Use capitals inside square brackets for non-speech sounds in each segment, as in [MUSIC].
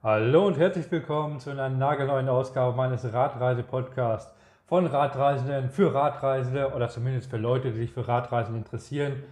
Hallo und herzlich willkommen zu einer nagelneuen Ausgabe meines Radreise-Podcasts von Radreisenden für Radreisende oder zumindest für Leute, die sich für Radreisen interessieren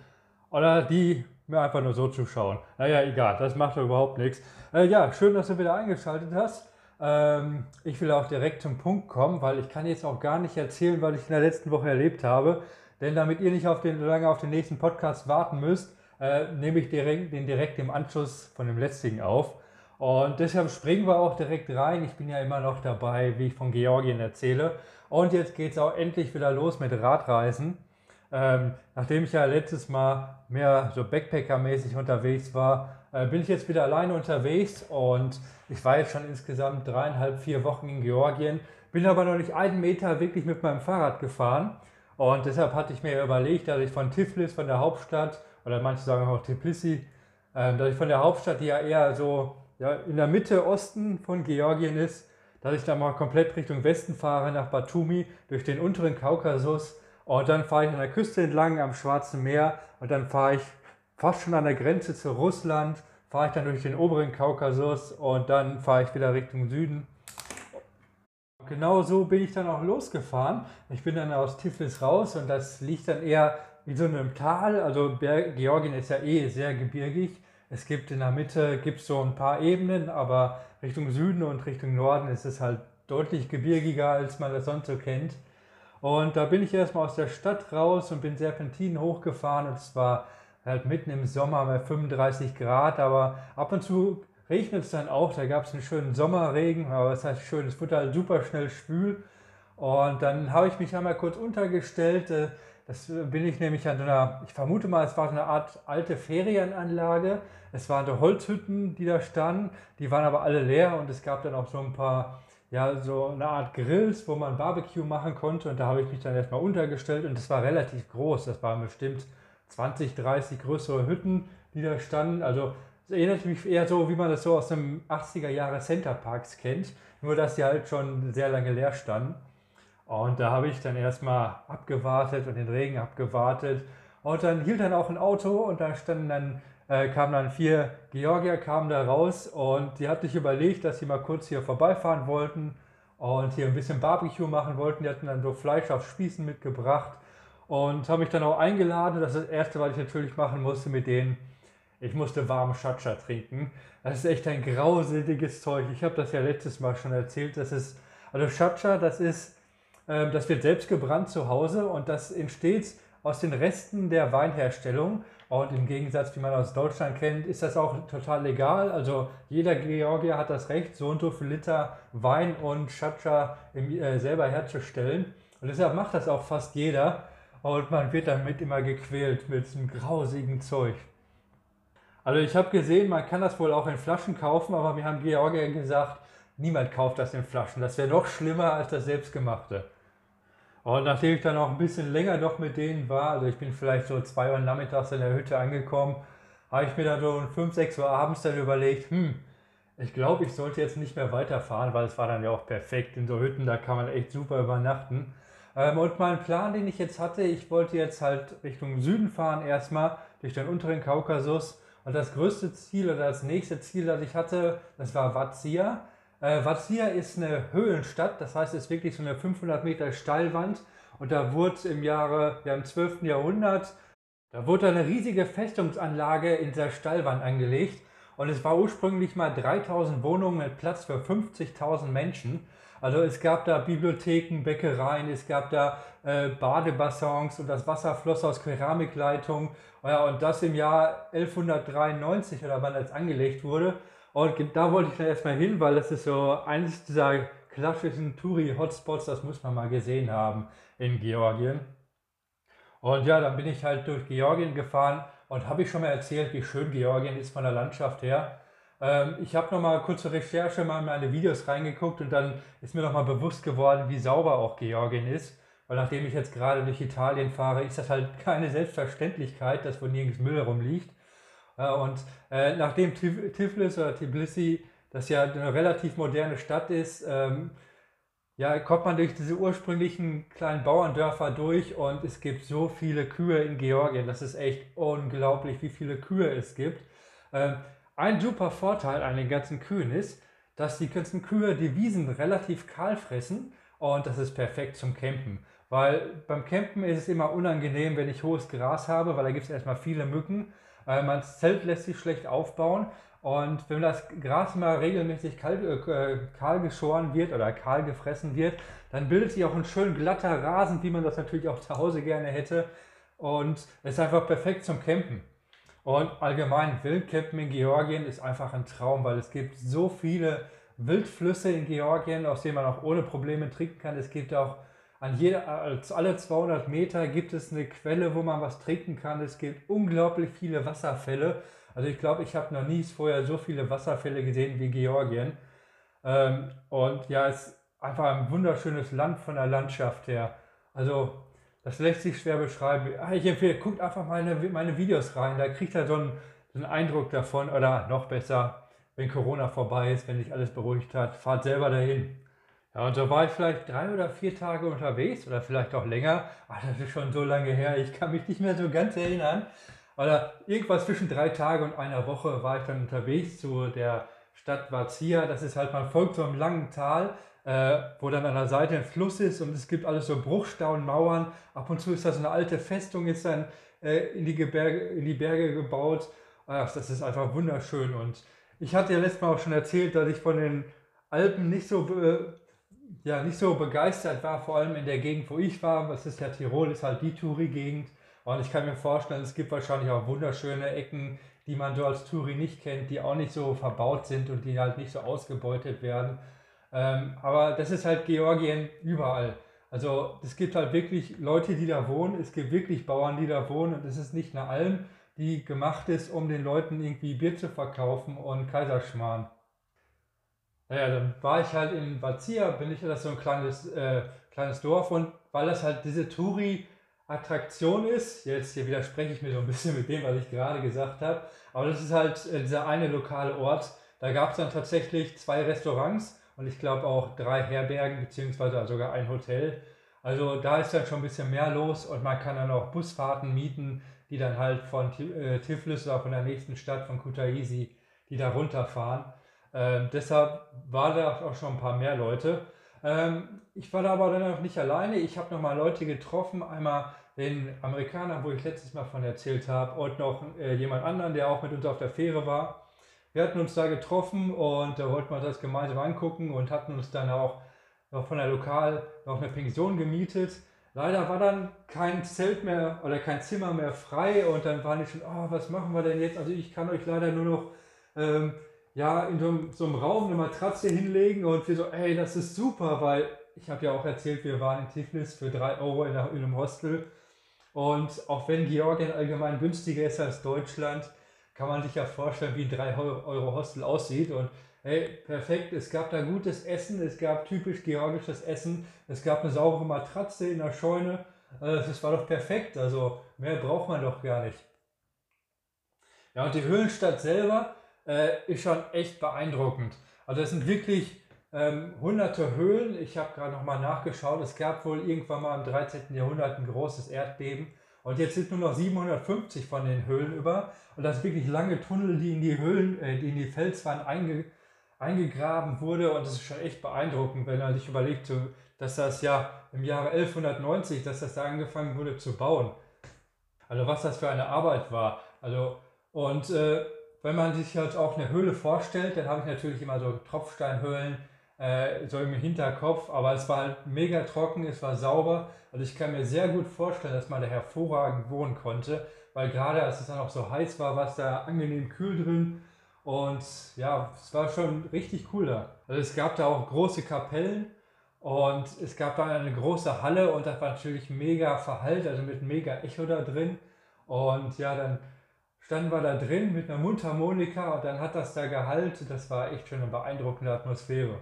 oder die mir einfach nur so zuschauen. Naja, egal, das macht doch überhaupt nichts. Äh, ja, schön, dass du wieder eingeschaltet hast. Ähm, ich will auch direkt zum Punkt kommen, weil ich kann jetzt auch gar nicht erzählen, was ich in der letzten Woche erlebt habe. Denn damit ihr nicht auf den, lange auf den nächsten Podcast warten müsst, äh, nehme ich direkt, den direkt im Anschluss von dem letzten auf. Und deshalb springen wir auch direkt rein. Ich bin ja immer noch dabei, wie ich von Georgien erzähle. Und jetzt geht es auch endlich wieder los mit Radreisen. Ähm, nachdem ich ja letztes Mal mehr so Backpacker-mäßig unterwegs war, äh, bin ich jetzt wieder alleine unterwegs und ich war jetzt schon insgesamt dreieinhalb, vier Wochen in Georgien, bin aber noch nicht einen Meter wirklich mit meinem Fahrrad gefahren. Und deshalb hatte ich mir überlegt, dass ich von Tiflis, von der Hauptstadt, oder manche sagen auch Tbilisi, äh, dass ich von der Hauptstadt, die ja eher so ja, in der Mitte Osten von Georgien ist, dass ich da mal komplett Richtung Westen fahre, nach Batumi, durch den unteren Kaukasus. Und dann fahre ich an der Küste entlang am Schwarzen Meer und dann fahre ich fast schon an der Grenze zu Russland, fahre ich dann durch den oberen Kaukasus und dann fahre ich wieder Richtung Süden. Genau so bin ich dann auch losgefahren. Ich bin dann aus Tiflis raus und das liegt dann eher wie so einem Tal. Also Georgien ist ja eh sehr gebirgig. Es gibt in der Mitte gibt so ein paar Ebenen, aber Richtung Süden und Richtung Norden ist es halt deutlich gebirgiger, als man das sonst so kennt. Und da bin ich erstmal aus der Stadt raus und bin Serpentinen hochgefahren und es war halt mitten im Sommer bei 35 Grad, aber ab und zu regnet es dann auch. Da gab es einen schönen Sommerregen, aber das heißt schön, es wurde halt super schnell schwül. Und dann habe ich mich einmal kurz untergestellt. Das bin ich nämlich an einer, ich vermute mal, es war so eine Art alte Ferienanlage. Es waren so Holzhütten, die da standen, die waren aber alle leer und es gab dann auch so ein paar, ja, so eine Art Grills, wo man Barbecue machen konnte und da habe ich mich dann erstmal untergestellt und das war relativ groß. Das waren bestimmt 20, 30 größere Hütten, die da standen. Also es erinnert mich eher so, wie man das so aus dem 80er Jahre Center Parks kennt, nur dass die halt schon sehr lange leer standen. Und da habe ich dann erstmal abgewartet und den Regen abgewartet. Und dann hielt dann auch ein Auto und da standen dann, äh, kamen dann vier Georgier, kamen da raus und die hatten sich überlegt, dass sie mal kurz hier vorbeifahren wollten und hier ein bisschen Barbecue machen wollten. Die hatten dann so Fleisch auf Spießen mitgebracht und habe mich dann auch eingeladen. Das ist das Erste, was ich natürlich machen musste mit denen. Ich musste warmen Chacha trinken. Das ist echt ein grauseliges Zeug. Ich habe das ja letztes Mal schon erzählt. Das ist, also Chacha, das ist das wird selbst gebrannt zu Hause und das entsteht aus den Resten der Weinherstellung. Und im Gegensatz, wie man aus Deutschland kennt, ist das auch total legal. Also jeder Georgier hat das Recht, so und so viel Liter Wein und Chacha äh, selber herzustellen. Und deshalb macht das auch fast jeder. Und man wird damit immer gequält mit diesem grausigen Zeug. Also ich habe gesehen, man kann das wohl auch in Flaschen kaufen, aber mir haben Georgier gesagt, niemand kauft das in Flaschen. Das wäre noch schlimmer als das selbstgemachte. Und nachdem ich dann auch ein bisschen länger noch mit denen war, also ich bin vielleicht so zwei Uhr nachmittags in der Hütte angekommen, habe ich mir dann so um 5, 6 Uhr abends dann überlegt, hm, ich glaube, ich sollte jetzt nicht mehr weiterfahren, weil es war dann ja auch perfekt. In so Hütten, da kann man echt super übernachten. Ähm, und mein Plan, den ich jetzt hatte, ich wollte jetzt halt Richtung Süden fahren, erstmal durch den unteren Kaukasus. Und das größte Ziel oder das nächste Ziel, das ich hatte, das war Vazia. Äh, Vazia ist eine Höhlenstadt, das heißt, es ist wirklich so eine 500 Meter Steilwand. Und da wurde im Jahre, ja im 12. Jahrhundert, da wurde eine riesige Festungsanlage in der Steilwand angelegt. Und es war ursprünglich mal 3000 Wohnungen mit Platz für 50.000 Menschen. Also es gab da Bibliotheken, Bäckereien, es gab da äh, Badebassins und das Wasser floss aus Keramikleitungen. Ja, und das im Jahr 1193 oder wann das angelegt wurde. Und da wollte ich dann erstmal hin, weil das ist so eines dieser klassischen Touri-Hotspots, das muss man mal gesehen haben in Georgien. Und ja, dann bin ich halt durch Georgien gefahren und habe ich schon mal erzählt, wie schön Georgien ist von der Landschaft her. Ähm, ich habe nochmal kurze Recherche mal in meine Videos reingeguckt und dann ist mir nochmal bewusst geworden, wie sauber auch Georgien ist. Weil nachdem ich jetzt gerade durch Italien fahre, ist das halt keine Selbstverständlichkeit, dass wo nirgends Müll rumliegt. Und äh, nachdem Tiflis oder Tbilisi, das ja eine relativ moderne Stadt ist, ähm, ja, kommt man durch diese ursprünglichen kleinen Bauerndörfer durch und es gibt so viele Kühe in Georgien. Das ist echt unglaublich, wie viele Kühe es gibt. Ähm, ein super Vorteil an den ganzen Kühen ist, dass die ganzen Kühe die Wiesen relativ kahl fressen und das ist perfekt zum Campen. Weil beim Campen ist es immer unangenehm, wenn ich hohes Gras habe, weil da gibt es erstmal viele Mücken. Äh, mein Zelt lässt sich schlecht aufbauen. Und wenn das Gras mal regelmäßig kahl, äh, kahl geschoren wird oder kahl gefressen wird, dann bildet sich auch ein schön glatter Rasen, wie man das natürlich auch zu Hause gerne hätte. Und es ist einfach perfekt zum Campen. Und allgemein Wildcampen in Georgien ist einfach ein Traum, weil es gibt so viele Wildflüsse in Georgien, aus denen man auch ohne Probleme trinken kann. Es gibt auch an jeder, alle 200 Meter gibt es eine Quelle, wo man was trinken kann. Es gibt unglaublich viele Wasserfälle. Also ich glaube, ich habe noch nie vorher so viele Wasserfälle gesehen wie Georgien. Ähm, und ja, es ist einfach ein wunderschönes Land von der Landschaft her. Also das lässt sich schwer beschreiben. Ah, ich empfehle, guckt einfach meine, meine Videos rein. Da kriegt ihr so einen, so einen Eindruck davon. Oder noch besser, wenn Corona vorbei ist, wenn sich alles beruhigt hat, fahrt selber dahin. Ja, und so war ich vielleicht drei oder vier Tage unterwegs oder vielleicht auch länger. Ach, das ist schon so lange her, ich kann mich nicht mehr so ganz erinnern. Oder irgendwas zwischen drei Tagen und einer Woche war ich dann unterwegs zu der Stadt Vazia. Das ist halt, man folgt so einem langen Tal, äh, wo dann an der Seite ein Fluss ist und es gibt alles so Bruchstauenmauern. Ab und zu ist da so eine alte Festung jetzt dann äh, in, die Gebirge, in die Berge gebaut. Ach, das ist einfach wunderschön. Und ich hatte ja letztes Mal auch schon erzählt, dass ich von den Alpen nicht so ja, nicht so begeistert war, vor allem in der Gegend, wo ich war. Das ist ja Tirol, ist halt die Touri-Gegend. Und ich kann mir vorstellen, es gibt wahrscheinlich auch wunderschöne Ecken, die man so als Touri nicht kennt, die auch nicht so verbaut sind und die halt nicht so ausgebeutet werden. Ähm, aber das ist halt Georgien überall. Also es gibt halt wirklich Leute, die da wohnen, es gibt wirklich Bauern, die da wohnen und es ist nicht eine Alm, die gemacht ist, um den Leuten irgendwie Bier zu verkaufen und Kaiserschmarrn. Naja, dann war ich halt in Vazia, bin ich das so ein kleines, äh, kleines Dorf und weil das halt diese Touri-Attraktion ist, jetzt hier widerspreche ich mir so ein bisschen mit dem, was ich gerade gesagt habe, aber das ist halt äh, dieser eine lokale Ort. Da gab es dann tatsächlich zwei Restaurants und ich glaube auch drei Herbergen, beziehungsweise sogar ein Hotel. Also da ist dann schon ein bisschen mehr los und man kann dann auch Busfahrten mieten, die dann halt von äh, Tiflis oder von der nächsten Stadt, von Kutaisi, die da runterfahren. Ähm, deshalb war da auch schon ein paar mehr Leute. Ähm, ich war da aber dann auch nicht alleine. Ich habe nochmal Leute getroffen. Einmal den Amerikaner, wo ich letztes Mal von erzählt habe, und noch äh, jemand anderen, der auch mit uns auf der Fähre war. Wir hatten uns da getroffen und da wollten wir das gemeinsam angucken und hatten uns dann auch noch von der Lokal noch eine Pension gemietet. Leider war dann kein Zelt mehr oder kein Zimmer mehr frei und dann waren die schon, oh, was machen wir denn jetzt? Also ich kann euch leider nur noch ähm, ja, in so einem, Raum eine Matratze hinlegen und wir so, ey, das ist super, weil ich habe ja auch erzählt, wir waren in Tiflis für 3 Euro in, in einem Hostel. Und auch wenn Georgien allgemein günstiger ist als Deutschland, kann man sich ja vorstellen, wie ein 3 Euro Hostel aussieht. Und hey, perfekt, es gab da gutes Essen, es gab typisch georgisches Essen, es gab eine saubere Matratze in der Scheune. Also das war doch perfekt, also mehr braucht man doch gar nicht. Ja, und die Höhlenstadt selber, äh, ist schon echt beeindruckend. Also es sind wirklich ähm, hunderte Höhlen. Ich habe gerade noch mal nachgeschaut. Es gab wohl irgendwann mal im 13. Jahrhundert ein großes Erdbeben. Und jetzt sind nur noch 750 von den Höhlen über. Und das sind wirklich lange Tunnel, die in die Höhlen, äh, die in die Felswand einge, eingegraben wurde. Und das ist schon echt beeindruckend, wenn man sich überlegt, dass das ja im Jahre 1190, dass das da angefangen wurde zu bauen. Also was das für eine Arbeit war. Also und äh, wenn man sich jetzt auch eine Höhle vorstellt, dann habe ich natürlich immer so Tropfsteinhöhlen äh, so im Hinterkopf, aber es war halt mega trocken, es war sauber. Also ich kann mir sehr gut vorstellen, dass man da hervorragend wohnen konnte, weil gerade als es dann auch so heiß war, war es da angenehm kühl drin. Und ja, es war schon richtig cool da. Also es gab da auch große Kapellen und es gab dann eine große Halle und das war natürlich mega verhallt, also mit mega Echo da drin. Und ja, dann standen wir da drin mit einer Mundharmonika und dann hat das da Gehalt. Das war echt schon eine beeindruckende Atmosphäre.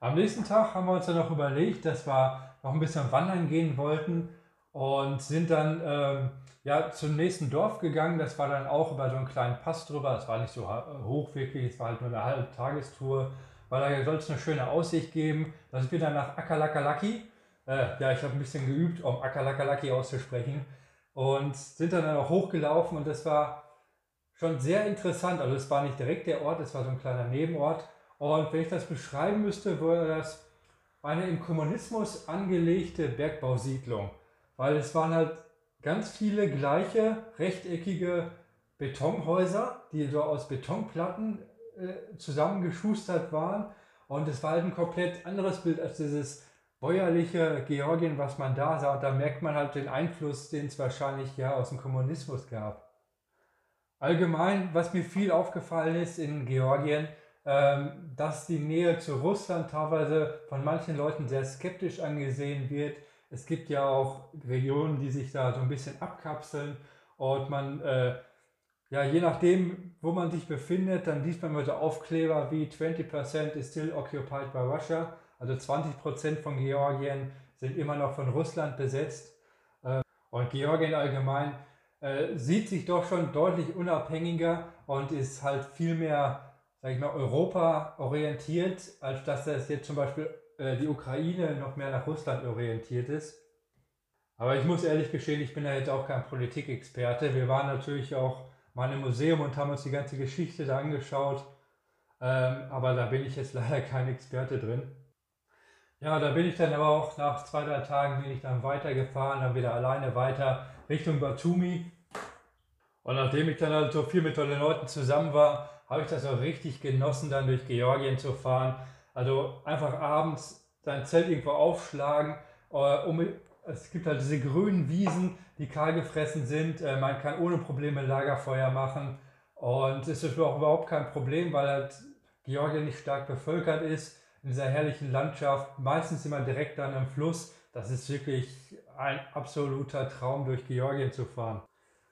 Am nächsten Tag haben wir uns dann noch überlegt, dass wir noch ein bisschen wandern gehen wollten und sind dann ähm, ja, zum nächsten Dorf gegangen. Das war dann auch über so einen kleinen Pass drüber. Es war nicht so hoch wirklich, es war halt nur eine halbe Tagestour, weil da soll es eine schöne Aussicht geben. Da sind wir dann nach Akalakalaki. Äh, ja, ich habe ein bisschen geübt, um Akalakalaki auszusprechen und sind dann auch hochgelaufen und das war schon sehr interessant. Also es war nicht direkt der Ort, es war so ein kleiner Nebenort Und wenn ich das beschreiben müsste, wäre das eine im Kommunismus angelegte Bergbausiedlung, weil es waren halt ganz viele gleiche rechteckige Betonhäuser, die so aus Betonplatten äh, zusammengeschustert waren. Und es war halt ein komplett anderes Bild als dieses bäuerliche Georgien, was man da sah. Da merkt man halt den Einfluss, den es wahrscheinlich ja aus dem Kommunismus gab. Allgemein, was mir viel aufgefallen ist in Georgien, ähm, dass die Nähe zu Russland teilweise von manchen Leuten sehr skeptisch angesehen wird. Es gibt ja auch Regionen, die sich da so ein bisschen abkapseln und man, äh, ja, je nachdem, wo man sich befindet, dann liest man so Aufkleber wie 20% is still occupied by Russia, also 20% von Georgien sind immer noch von Russland besetzt. Äh, und Georgien allgemein äh, sieht sich doch schon deutlich unabhängiger und ist halt viel mehr sage ich mal, Europa orientiert, als dass das jetzt zum Beispiel äh, die Ukraine noch mehr nach Russland orientiert ist. Aber ich muss ehrlich gestehen, ich bin ja jetzt auch kein Politikexperte. Wir waren natürlich auch mal im Museum und haben uns die ganze Geschichte da angeschaut. Ähm, aber da bin ich jetzt [LAUGHS] leider kein Experte drin. Ja, da bin ich dann aber auch nach zwei, drei Tagen bin ich dann weitergefahren, dann wieder alleine weiter Richtung Batumi. Und nachdem ich dann halt so viel mit tollen Leuten zusammen war, habe ich das auch richtig genossen, dann durch Georgien zu fahren. Also einfach abends sein Zelt irgendwo aufschlagen. Äh, um, es gibt halt diese grünen Wiesen, die kahl gefressen sind. Äh, man kann ohne Probleme Lagerfeuer machen. Und es ist auch überhaupt kein Problem, weil halt Georgien nicht stark bevölkert ist. In dieser herrlichen Landschaft, meistens immer direkt dann am Fluss. Das ist wirklich ein absoluter Traum, durch Georgien zu fahren.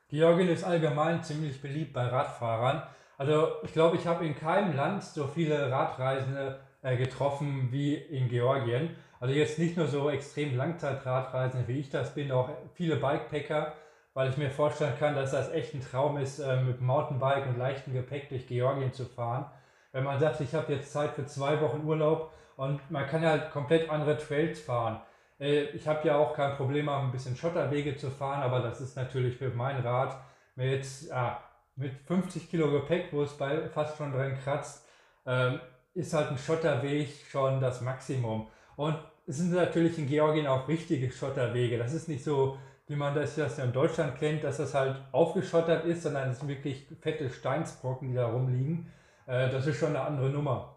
Georgien ist allgemein ziemlich beliebt bei Radfahrern. Also ich glaube, ich habe in keinem Land so viele Radreisende äh, getroffen wie in Georgien. Also jetzt nicht nur so extrem Langzeitradreisende wie ich das bin, auch viele Bikepacker, weil ich mir vorstellen kann, dass das echt ein Traum ist, äh, mit Mountainbike und leichtem Gepäck durch Georgien zu fahren. Wenn man sagt, ich habe jetzt Zeit für zwei Wochen Urlaub und man kann halt komplett andere Trails fahren. Äh, ich habe ja auch kein Problem, ein bisschen Schotterwege zu fahren, aber das ist natürlich für mein Rad jetzt, ja, mit 50 Kilo Gepäck, wo es bei fast schon dran kratzt, ähm, ist halt ein Schotterweg schon das Maximum. Und es sind natürlich in Georgien auch richtige Schotterwege. Das ist nicht so, wie man das, das in Deutschland kennt, dass das halt aufgeschottert ist, sondern es sind wirklich fette Steinsbrocken, die da rumliegen. Äh, das ist schon eine andere Nummer.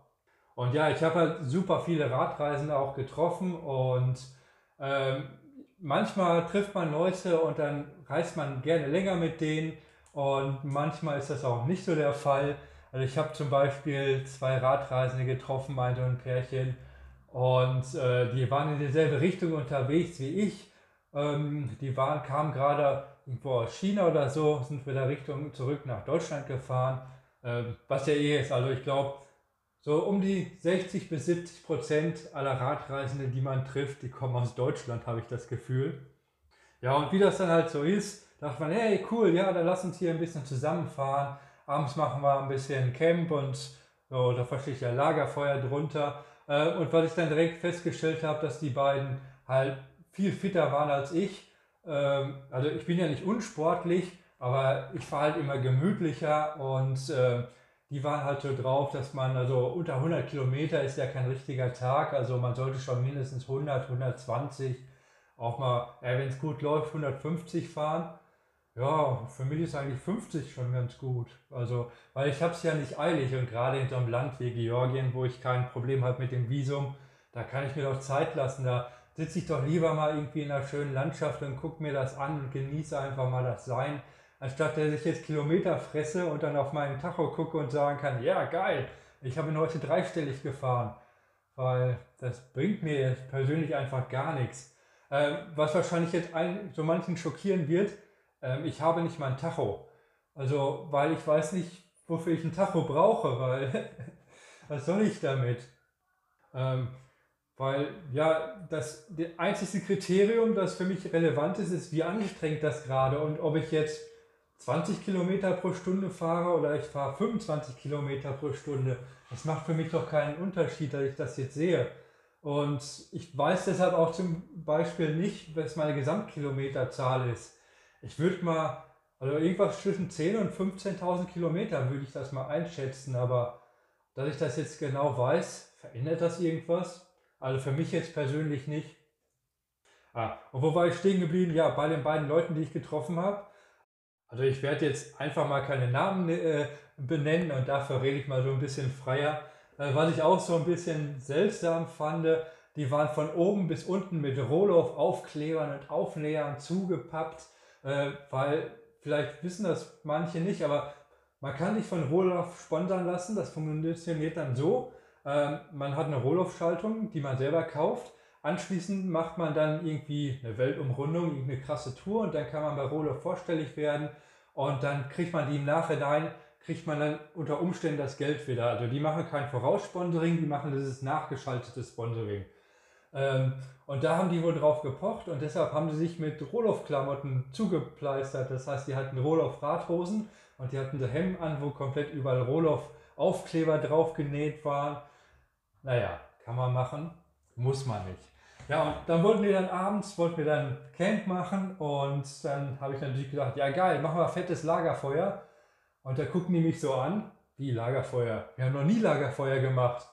Und ja, ich habe halt super viele Radreisende auch getroffen und ähm, manchmal trifft man Leute und dann reist man gerne länger mit denen und manchmal ist das auch nicht so der Fall. Also ich habe zum Beispiel zwei Radreisende getroffen, ein so ein Pärchen, und äh, die waren in dieselbe Richtung unterwegs wie ich. Ähm, die waren, kamen gerade irgendwo aus China oder so, sind wieder Richtung zurück nach Deutschland gefahren, was ja eh ist. Also ich glaube, so um die 60 bis 70 Prozent aller Radreisenden, die man trifft, die kommen aus Deutschland, habe ich das Gefühl. Ja, und wie das dann halt so ist, dachte man, hey, cool, ja, dann lass uns hier ein bisschen zusammenfahren. Abends machen wir ein bisschen Camp und so, da ich ja Lagerfeuer drunter. Äh, und was ich dann direkt festgestellt habe, dass die beiden halt viel fitter waren als ich. Ähm, also ich bin ja nicht unsportlich, aber ich fahre halt immer gemütlicher und äh, die waren halt so drauf, dass man, also unter 100 Kilometer ist ja kein richtiger Tag, also man sollte schon mindestens 100, 120, auch mal, wenn es gut läuft, 150 fahren. Ja, für mich ist eigentlich 50 schon ganz gut. Also, weil ich habe es ja nicht eilig und gerade in so einem Land wie Georgien, wo ich kein Problem habe mit dem Visum, da kann ich mir doch Zeit lassen. Da sitze ich doch lieber mal irgendwie in einer schönen Landschaft und gucke mir das an und genieße einfach mal das Sein, anstatt dass ich jetzt Kilometer fresse und dann auf meinen Tacho gucke und sagen kann, ja geil, ich habe heute dreistellig gefahren. Weil das bringt mir persönlich einfach gar nichts. Äh, was wahrscheinlich jetzt ein, so manchen schockieren wird, ähm, ich habe nicht mal ein Tacho. Also, weil ich weiß nicht, wofür ich ein Tacho brauche, weil [LAUGHS] was soll ich damit? Ähm, weil ja, das, das einzige Kriterium, das für mich relevant ist, ist, wie anstrengend das gerade und ob ich jetzt 20 Kilometer pro Stunde fahre oder ich fahre 25 Kilometer pro Stunde. Das macht für mich doch keinen Unterschied, dass ich das jetzt sehe. Und ich weiß deshalb auch zum Beispiel nicht, was meine Gesamtkilometerzahl ist. Ich würde mal, also irgendwas zwischen 10.000 und 15.000 Kilometer würde ich das mal einschätzen, aber dass ich das jetzt genau weiß, verändert das irgendwas? Also für mich jetzt persönlich nicht. Ah, und wo war ich stehen geblieben? Ja, bei den beiden Leuten, die ich getroffen habe. Also ich werde jetzt einfach mal keine Namen äh, benennen und dafür rede ich mal so ein bisschen freier. Äh, was ich auch so ein bisschen seltsam fand, die waren von oben bis unten mit Rohloff-Aufklebern und Aufnähern zugepappt, äh, weil vielleicht wissen das manche nicht, aber man kann sich von Rohloff sponsern lassen. Das funktioniert dann so. Ähm, man hat eine Rohloff-Schaltung, die man selber kauft. Anschließend macht man dann irgendwie eine Weltumrundung, eine krasse Tour und dann kann man bei Rohloff vorstellig werden und dann kriegt man die im Nachhinein, kriegt man dann unter Umständen das Geld wieder. Also die machen kein Voraussponsoring, die machen dieses nachgeschaltete Sponsoring. Ähm, und da haben die wohl drauf gepocht und deshalb haben sie sich mit Roloff-Klamotten zugepleistert. Das heißt, die hatten Roloff-Radhosen und die hatten so Hemden an, wo komplett überall Roloff-Aufkleber drauf genäht waren. Naja, kann man machen, muss man nicht. Ja, und dann wollten wir dann abends, wollten wir dann Camp machen und dann habe ich natürlich gedacht, ja geil, machen wir fettes Lagerfeuer. Und da gucken die mich so an, wie Lagerfeuer? Wir haben noch nie Lagerfeuer gemacht.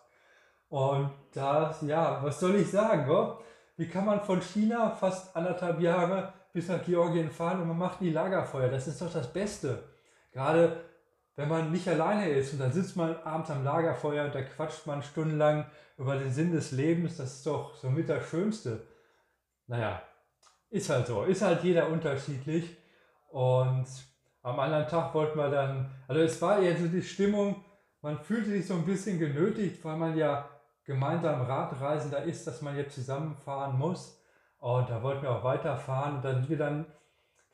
Und das, ja, was soll ich sagen? Wo? Wie kann man von China fast anderthalb Jahre bis nach Georgien fahren und man macht nie Lagerfeuer? Das ist doch das Beste. Gerade wenn man nicht alleine ist und dann sitzt man abends am Lagerfeuer und da quatscht man stundenlang über den Sinn des Lebens, das ist doch somit das Schönste. Naja, ist halt so, ist halt jeder unterschiedlich. Und am anderen Tag wollten wir dann, also es war eher so die Stimmung, man fühlte sich so ein bisschen genötigt, weil man ja gemeinsam Radreisender ist, dass man jetzt zusammenfahren muss. Und da wollten wir auch weiterfahren. Und dann, wir dann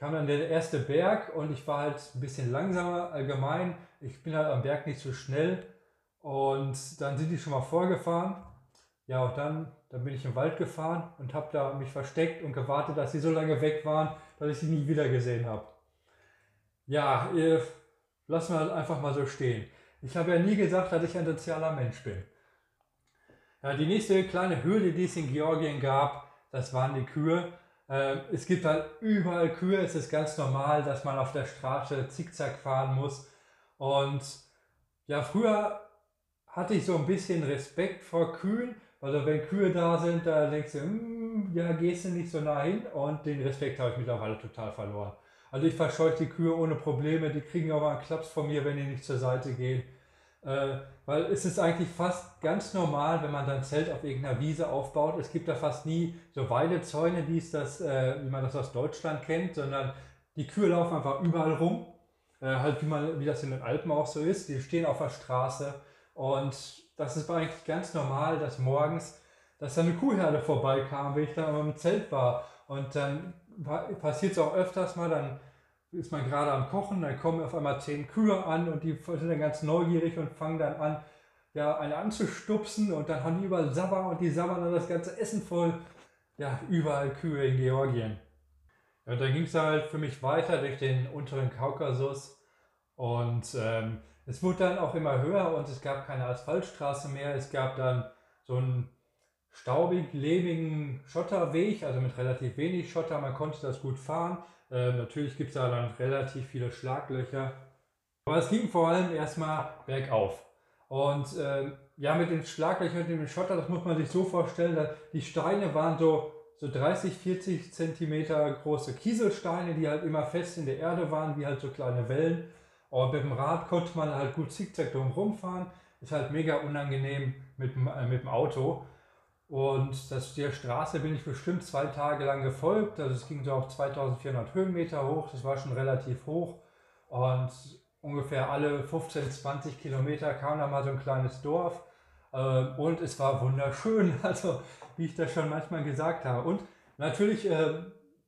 kam dann der erste Berg und ich war halt ein bisschen langsamer allgemein. Ich bin halt am Berg nicht so schnell. Und dann sind die schon mal vorgefahren. Ja, und dann, dann bin ich im Wald gefahren und habe da mich versteckt und gewartet, dass sie so lange weg waren, dass ich sie nie wieder gesehen habe. Ja, lassen wir halt einfach mal so stehen. Ich habe ja nie gesagt, dass ich ein sozialer Mensch bin. Ja, die nächste kleine Höhle, die es in Georgien gab, das waren die Kühe. Ähm, es gibt halt überall Kühe. Es ist ganz normal, dass man auf der Straße zickzack fahren muss. Und ja, früher hatte ich so ein bisschen Respekt vor Kühen. Also wenn Kühe da sind, da denkst du, hm, ja, gehst du nicht so nah hin. Und den Respekt habe ich mittlerweile total verloren. Also ich verscheuche die Kühe ohne Probleme. Die kriegen auch mal einen Klaps von mir, wenn die nicht zur Seite gehen. Äh, weil es ist eigentlich fast ganz normal, wenn man dann Zelt auf irgendeiner Wiese aufbaut. Es gibt da fast nie so Weidezäune, wie, es das, äh, wie man das aus Deutschland kennt, sondern die Kühe laufen einfach überall rum. Äh, halt wie, man, wie das in den Alpen auch so ist. Die stehen auf der Straße. Und das ist eigentlich ganz normal, dass morgens, dass da eine Kuhherde vorbeikam, wenn ich da im Zelt war. Und dann passiert es auch öfters mal, dann ist man gerade am Kochen, dann kommen auf einmal zehn Kühe an und die sind dann ganz neugierig und fangen dann an, ja, eine anzustupsen und dann haben die überall Sabber und die sabbern dann das ganze Essen voll. Ja, überall Kühe in Georgien. Ja, und dann ging es halt für mich weiter durch den unteren Kaukasus und ähm, es wurde dann auch immer höher und es gab keine Asphaltstraße mehr. Es gab dann so einen staubig, lehmigen Schotterweg, also mit relativ wenig Schotter. Man konnte das gut fahren. Ähm, natürlich gibt es da dann relativ viele Schlaglöcher. Aber es ging vor allem erstmal bergauf. Und äh, ja, mit den Schlaglöchern und dem Schotter, das muss man sich so vorstellen, dass die Steine waren so, so 30, 40 Zentimeter große Kieselsteine, die halt immer fest in der Erde waren, wie halt so kleine Wellen. Und mit dem Rad konnte man halt gut zickzack drum rumfahren. Ist halt mega unangenehm mit, äh, mit dem Auto. Und das, der Straße bin ich bestimmt zwei Tage lang gefolgt. Also es ging so auf 2400 Höhenmeter hoch. Das war schon relativ hoch. Und ungefähr alle 15, 20 Kilometer kam da mal so ein kleines Dorf. Ähm, und es war wunderschön. [LAUGHS] Also wie ich das schon manchmal gesagt habe. Und natürlich, äh,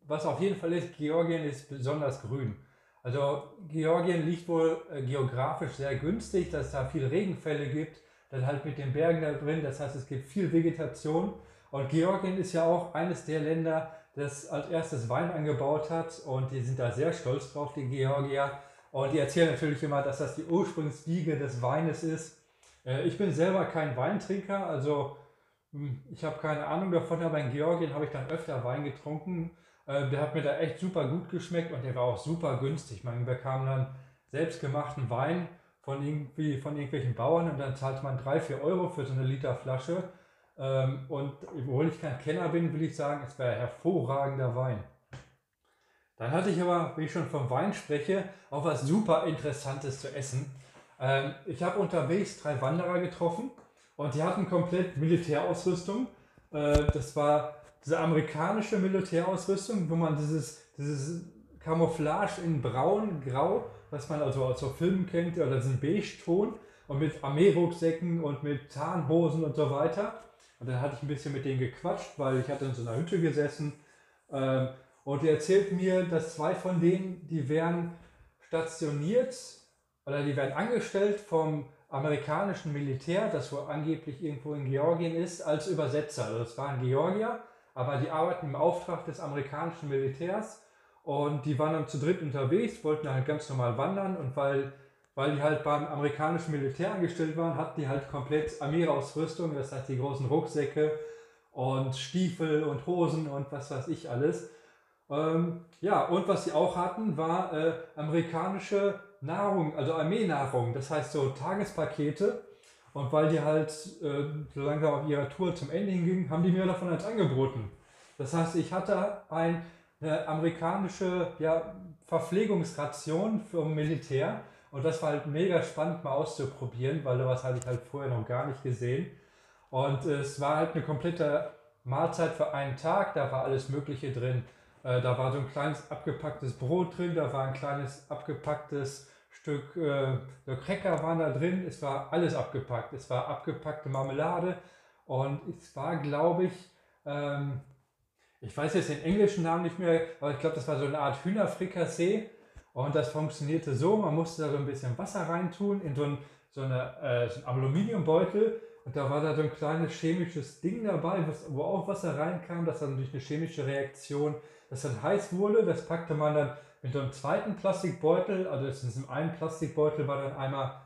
was auf jeden Fall ist, Georgien ist besonders grün. Also Georgien liegt wohl äh, geografisch sehr günstig, dass es da viele Regenfälle gibt dann halt mit den Bergen da drin. Das heißt, es gibt viel Vegetation. Und Georgien ist ja auch eines der Länder, das als erstes Wein angebaut hat. Und die sind da sehr stolz drauf, die Georgier. Und die erzählen natürlich immer, dass das die Ursprungswiege des Weines ist. Äh, ich bin selber kein Weintrinker, also hm, ich habe keine Ahnung davon, aber in Georgien habe ich dann öfter Wein getrunken. Äh, der hat mir da echt super gut geschmeckt und der war auch super günstig. Man bekam dann selbstgemachten Wein von, irgendwie, von irgendwelchen Bauern und dann zahlt man 3, 4 Euro für so eine Liter Flasche. Ähm, und obwohl ich kein Kenner bin, will ich sagen, es wäre hervorragender Wein. Dann hatte ich aber, wie ich schon vom Wein spreche, auch was super Interessantes zu essen. Ähm, ich habe unterwegs drei Wanderer getroffen und die hatten komplett Militärausrüstung. Äh, das war diese amerikanische Militärausrüstung, wo man dieses, dieses Camouflage in braun, grau, was man also aus so Filmen kennt, oder diesen Beige-Ton und mit Armeerucksäcken und mit Tarnhosen und so weiter. Und dann hatte ich ein bisschen mit denen gequatscht, weil ich hatte in so einer Hütte gesessen. Ähm, und die erzählt mir, dass zwei von denen, die werden stationiert oder die werden angestellt vom amerikanischen Militär, das wohl angeblich irgendwo in Georgien ist, als Übersetzer. Also das waren Georgier, aber die arbeiten im Auftrag des amerikanischen Militärs und die waren dann zu dritt unterwegs, wollten halt ganz normal wandern und weil, weil die halt beim amerikanischen Militär angestellt waren, hatten die halt komplett Armeeausrüstung, das heißt die großen Rucksäcke und Stiefel und Hosen und was weiß ich alles. Ähm, ja, und was sie auch hatten, war äh, amerikanische Nahrung, also Armeenahrung, das heißt so Tagespakete. Und weil die halt äh, so langsam auf ihrer Tour zum Ende hingingen, haben die mir davon als angeboten. Das heißt, ich hatte ein eine amerikanische ja, Verpflegungsration für Militär. Und das war halt mega spannend mal auszuprobieren, weil sowas hatte ich halt vorher noch gar nicht gesehen. Und es war halt eine komplette Mahlzeit für einen Tag, da war alles Mögliche drin. Äh, da war so ein kleines abgepacktes Brot drin, da war ein kleines abgepacktes Stück äh, Cracker waren da drin, es war alles abgepackt. Es war abgepackte Marmelade und es war, glaube ich, ähm, ich weiß jetzt den englischen Namen nicht mehr, aber ich glaube, das war so eine Art Hühnerfrikassee. Und das funktionierte so, man musste da so ein bisschen Wasser reintun in so, ein, so, eine, äh, so einen Aluminiumbeutel. Und da war da so ein kleines chemisches Ding dabei, wo auch Wasser reinkam, das dann durch eine chemische Reaktion, das dann heiß wurde. Das packte man dann mit so einem zweiten Plastikbeutel, also in diesem einen Plastikbeutel war dann einmal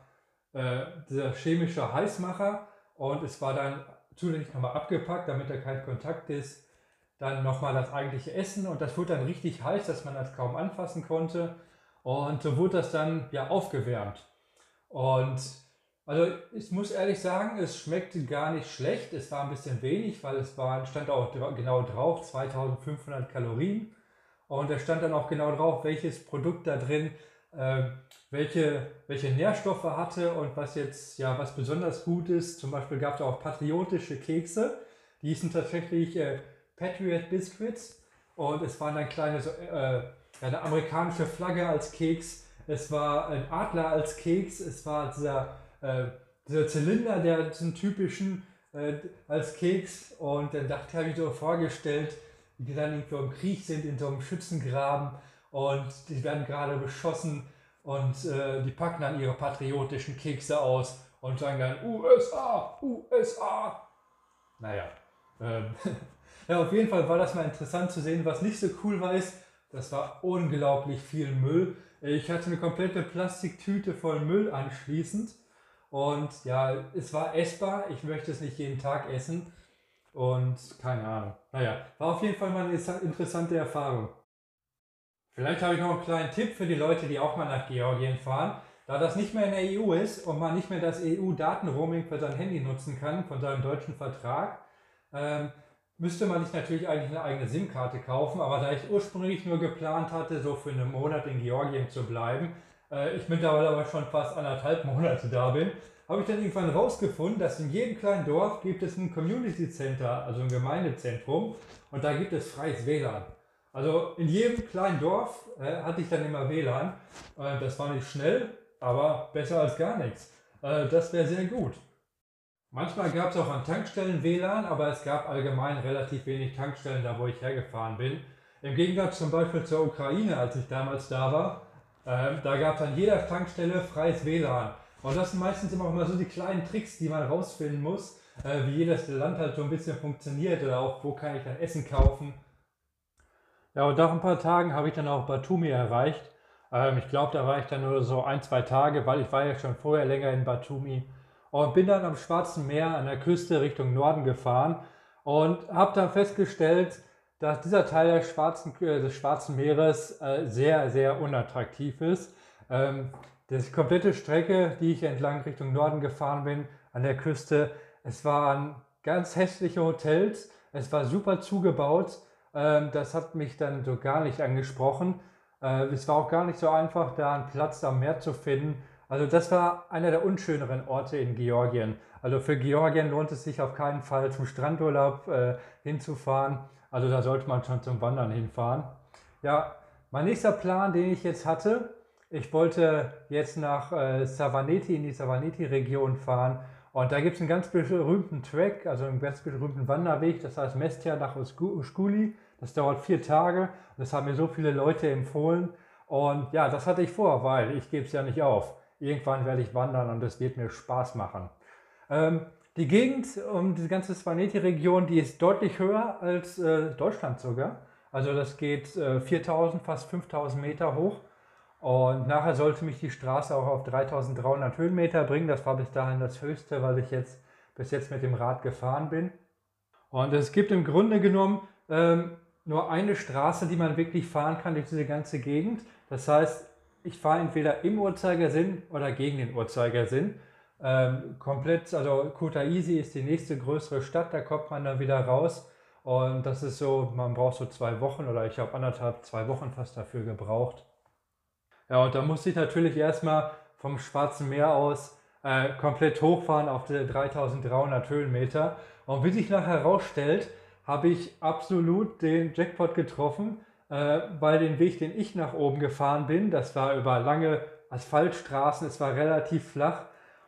äh, dieser chemische Heißmacher und es war dann zusätzlich nochmal abgepackt, damit da kein Kontakt ist dann nochmal das eigentliche Essen und das wurde dann richtig heiß, dass man das kaum anfassen konnte. Und so wurde das dann ja aufgewärmt. Und also ich muss ehrlich sagen, es schmeckte gar nicht schlecht. Es war ein bisschen wenig, weil es war, stand auch genau drauf, 2500 Kalorien. Und da stand dann auch genau drauf, welches Produkt da drin äh, welche, welche Nährstoffe hatte und was jetzt ja was besonders gut ist. Zum Beispiel gab es auch patriotische Kekse. Die sind tatsächlich äh, Patriot Biscuits. Und es waren dann kleine, so, äh, eine amerikanische Flagge als Keks, es war ein Adler als Keks, es war dieser, äh, dieser Zylinder, der diesen typischen äh, als Keks. Und dann dachte habe ich so vorgestellt, wie die dann irgendwo im Krieg sind, in so einem Schützengraben. Und die werden gerade beschossen. Und äh, die packen dann ihre patriotischen Kekse aus und sagen dann USA, USA. Naja, ähm, [LAUGHS] Ja, auf jeden Fall war das mal interessant zu sehen. Was nicht so cool war, ist, das war unglaublich viel Müll. Ich hatte eine komplette Plastiktüte voll Müll anschließend. Und ja, es war essbar. Ich möchte es nicht jeden Tag essen. Und keine Ahnung. Naja, war auf jeden Fall mal eine interessante Erfahrung. Vielleicht habe ich noch einen kleinen Tipp für die Leute, die auch mal nach Georgien fahren. Da das nicht mehr in der EU ist und man nicht mehr das EU-Datenroaming für sein Handy nutzen kann von seinem deutschen Vertrag, ähm, müsste man sich natürlich eigentlich eine eigene SIM-Karte kaufen, aber da ich ursprünglich nur geplant hatte, so für einen Monat in Georgien zu bleiben, äh, ich mittlerweile aber schon fast anderthalb [LAUGHS] Monate da bin, habe ich dann irgendwann rausgefunden, dass in jedem kleinen Dorf gibt es ein Community Center, also ein Gemeindezentrum, und da gibt es freies WLAN. Also in jedem kleinen Dorf äh, hatte ich dann immer WLAN. Äh, das war nicht schnell, aber besser als gar nichts. Äh, das wäre sehr gut. Manchmal gab es auch an Tankstellen WLAN, aber es gab allgemein relativ wenig Tankstellen da, wo ich hergefahren bin. Im Gegensatz zum Beispiel zur Ukraine, als ich damals da war, äh, da gab es an jeder Tankstelle freies WLAN. Und das sind meistens immer, immer so die kleinen Tricks, die man rausfinden muss, äh, wie jedes Land halt so ein bisschen funktioniert oder auch, wo kann ich dann Essen kaufen. Ja, und nach ein paar Tagen habe ich dann auch Batumi erreicht. Ähm, ich glaube, da war ich dann nur so ein, zwei Tage, weil ich war ja schon vorher länger in Batumi und bin dann am Schwarzen Meer an der Küste Richtung Norden gefahren und habe dann festgestellt, dass dieser Teil des Schwarzen, äh, des Schwarzen Meeres äh, sehr, sehr unattraktiv ist. Ähm, die komplette Strecke, die ich entlang Richtung Norden gefahren bin, an der Küste, es waren ganz hässliche Hotels, es war super zugebaut. Ähm, das hat mich dann so gar nicht angesprochen. Äh, es war auch gar nicht so einfach, da einen Platz am Meer zu finden. Also das war einer der unschöneren Orte in Georgien. Also für Georgien lohnt es sich auf keinen Fall zum Strandurlaub äh, hinzufahren. Also da sollte man schon zum Wandern hinfahren. Ja, mein nächster Plan, den ich jetzt hatte, ich wollte jetzt nach äh, Savaneti, in die Savaneti-Region fahren. Und da gibt es einen ganz berühmten Track, also einen ganz berühmten Wanderweg, das heißt Mestia nach Uskuli. Das dauert vier Tage. Das haben mir so viele Leute empfohlen. Und ja, das hatte ich vor, weil ich gebe es ja nicht auf. Irgendwann werde ich wandern und es wird mir Spaß machen. Ähm, die Gegend um die ganze Svaneti-Region, die ist deutlich höher als äh, Deutschland sogar. Also das geht äh, 4000, fast 5000 Meter hoch. Und nachher sollte mich die Straße auch auf 3300 Höhenmeter bringen. Das war bis dahin das höchste, was ich jetzt bis jetzt mit dem Rad gefahren bin. Und es gibt im Grunde genommen ähm, nur eine Straße, die man wirklich fahren kann durch diese ganze Gegend. Das heißt, ich fahre entweder im Uhrzeigersinn oder gegen den Uhrzeigersinn. Ähm, komplett, also Kutaisi ist die nächste größere Stadt, da kommt man dann wieder raus. Und das ist so, man braucht so zwei Wochen oder ich habe anderthalb, zwei Wochen fast dafür gebraucht. Ja, und da musste ich natürlich erstmal vom Schwarzen Meer aus äh, komplett hochfahren auf die 3300 Höhenmeter. Und wie sich nachher herausstellt, habe ich absolut den Jackpot getroffen, weil den Weg, den ich nach oben gefahren bin, das war über lange Asphaltstraßen, es war relativ flach.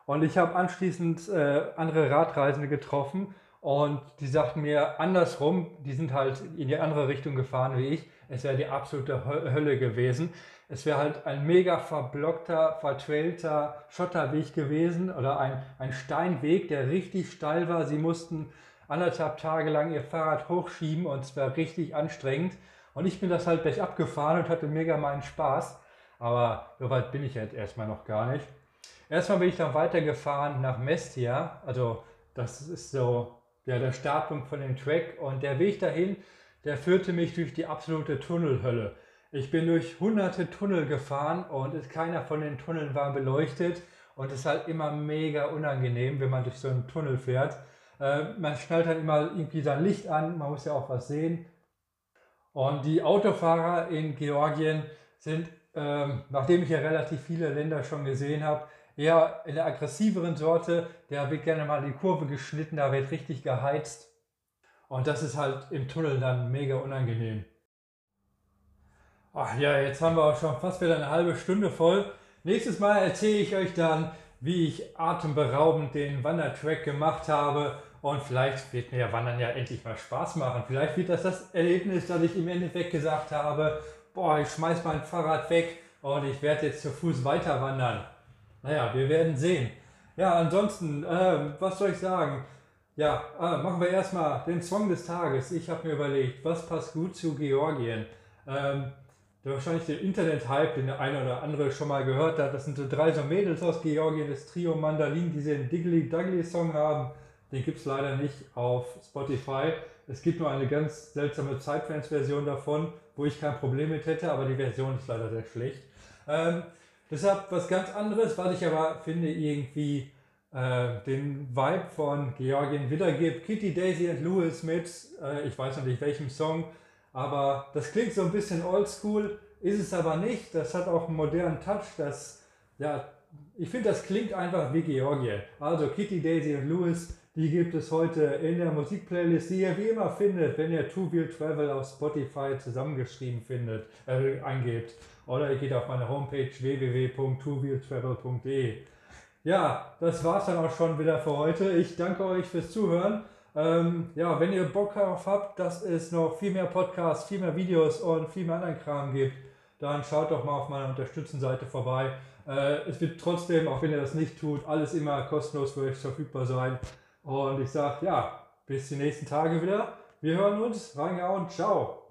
Und ich habe anschließend äh, andere Radreisende getroffen und die sagten mir andersrum, die sind halt in die andere Richtung gefahren wie ich. Es wäre die absolute Hölle gewesen. Es wäre halt ein mega verblockter, vertrailter Schotterweg gewesen oder ein, ein Steinweg, der richtig steil war. Sie mussten anderthalb Tage lang ihr Fahrrad hochschieben und es war richtig anstrengend. Und ich bin das halt bergab gefahren und hatte mega meinen Spaß. Aber so weit bin ich jetzt erstmal noch gar nicht. Erstmal bin ich dann weitergefahren nach Mestia. Also das ist so ja, der Startpunkt von dem Track. Und der Weg dahin, der führte mich durch die absolute Tunnelhölle. Ich bin durch hunderte Tunnel gefahren und keiner von den Tunneln war beleuchtet. Und es ist halt immer mega unangenehm, wenn man durch so einen Tunnel fährt. Äh, man schnallt dann immer irgendwie sein Licht an, man muss ja auch was sehen. Und die Autofahrer in Georgien sind, ähm, nachdem ich ja relativ viele Länder schon gesehen habe, eher in der aggressiveren Sorte. Da wird gerne mal die Kurve geschnitten, da wird richtig geheizt. Und das ist halt im Tunnel dann mega unangenehm. Ach ja, jetzt haben wir auch schon fast wieder eine halbe Stunde voll. Nächstes Mal erzähle ich euch dann, wie ich atemberaubend den Wandertrack gemacht habe und vielleicht wird mir ja Wandern ja endlich mal Spaß machen. Vielleicht wird das das Erlebnis, dass ich im Endeffekt gesagt habe, boah, ich schmeiß mein Fahrrad weg und ich werde jetzt zu Fuß weiter wandern. Naja, wir werden sehen. Ja, ansonsten, äh, was soll ich sagen? Ja, äh, machen wir erstmal den Song des Tages. Ich habe mir überlegt, was passt gut zu Georgien? Ähm, wahrscheinlich den Internet-Hype, den der eine oder andere schon mal gehört hat. Das sind so drei so Mädels aus Georgien, das Trio Mandalin, die den Diggly Duggly Song haben. Den gibt es leider nicht auf Spotify. Es gibt nur eine ganz seltsame Zeitfans-Version davon, wo ich kein Problem mit hätte, aber die Version ist leider sehr schlecht. Ähm, deshalb was ganz anderes, was ich aber finde irgendwie äh, den Vibe von Georgien wiedergibt. Kitty, Daisy und Louis mit, äh, ich weiß noch nicht welchem Song, aber das klingt so ein bisschen oldschool, ist es aber nicht. Das hat auch einen modernen Touch, das, ja, ich finde, das klingt einfach wie Georgien. Also Kitty, Daisy und Louis die gibt es heute in der Musikplaylist, die ihr wie immer findet, wenn ihr Two Wheel Travel auf Spotify zusammengeschrieben findet, äh, eingebt. Oder ihr geht auf meine Homepage www.twowheeltravel.de. Ja, das war's dann auch schon wieder für heute. Ich danke euch fürs Zuhören. Ähm, ja, wenn ihr Bock darauf habt, dass es noch viel mehr Podcasts, viel mehr Videos und viel mehr anderen Kram gibt, dann schaut doch mal auf meiner Unterstützenseite vorbei. Äh, es wird trotzdem, auch wenn ihr das nicht tut, alles immer kostenlos für euch verfügbar sein. Und ich sage, ja, bis die nächsten Tage wieder. Wir hören uns. Reingehauen. Ciao.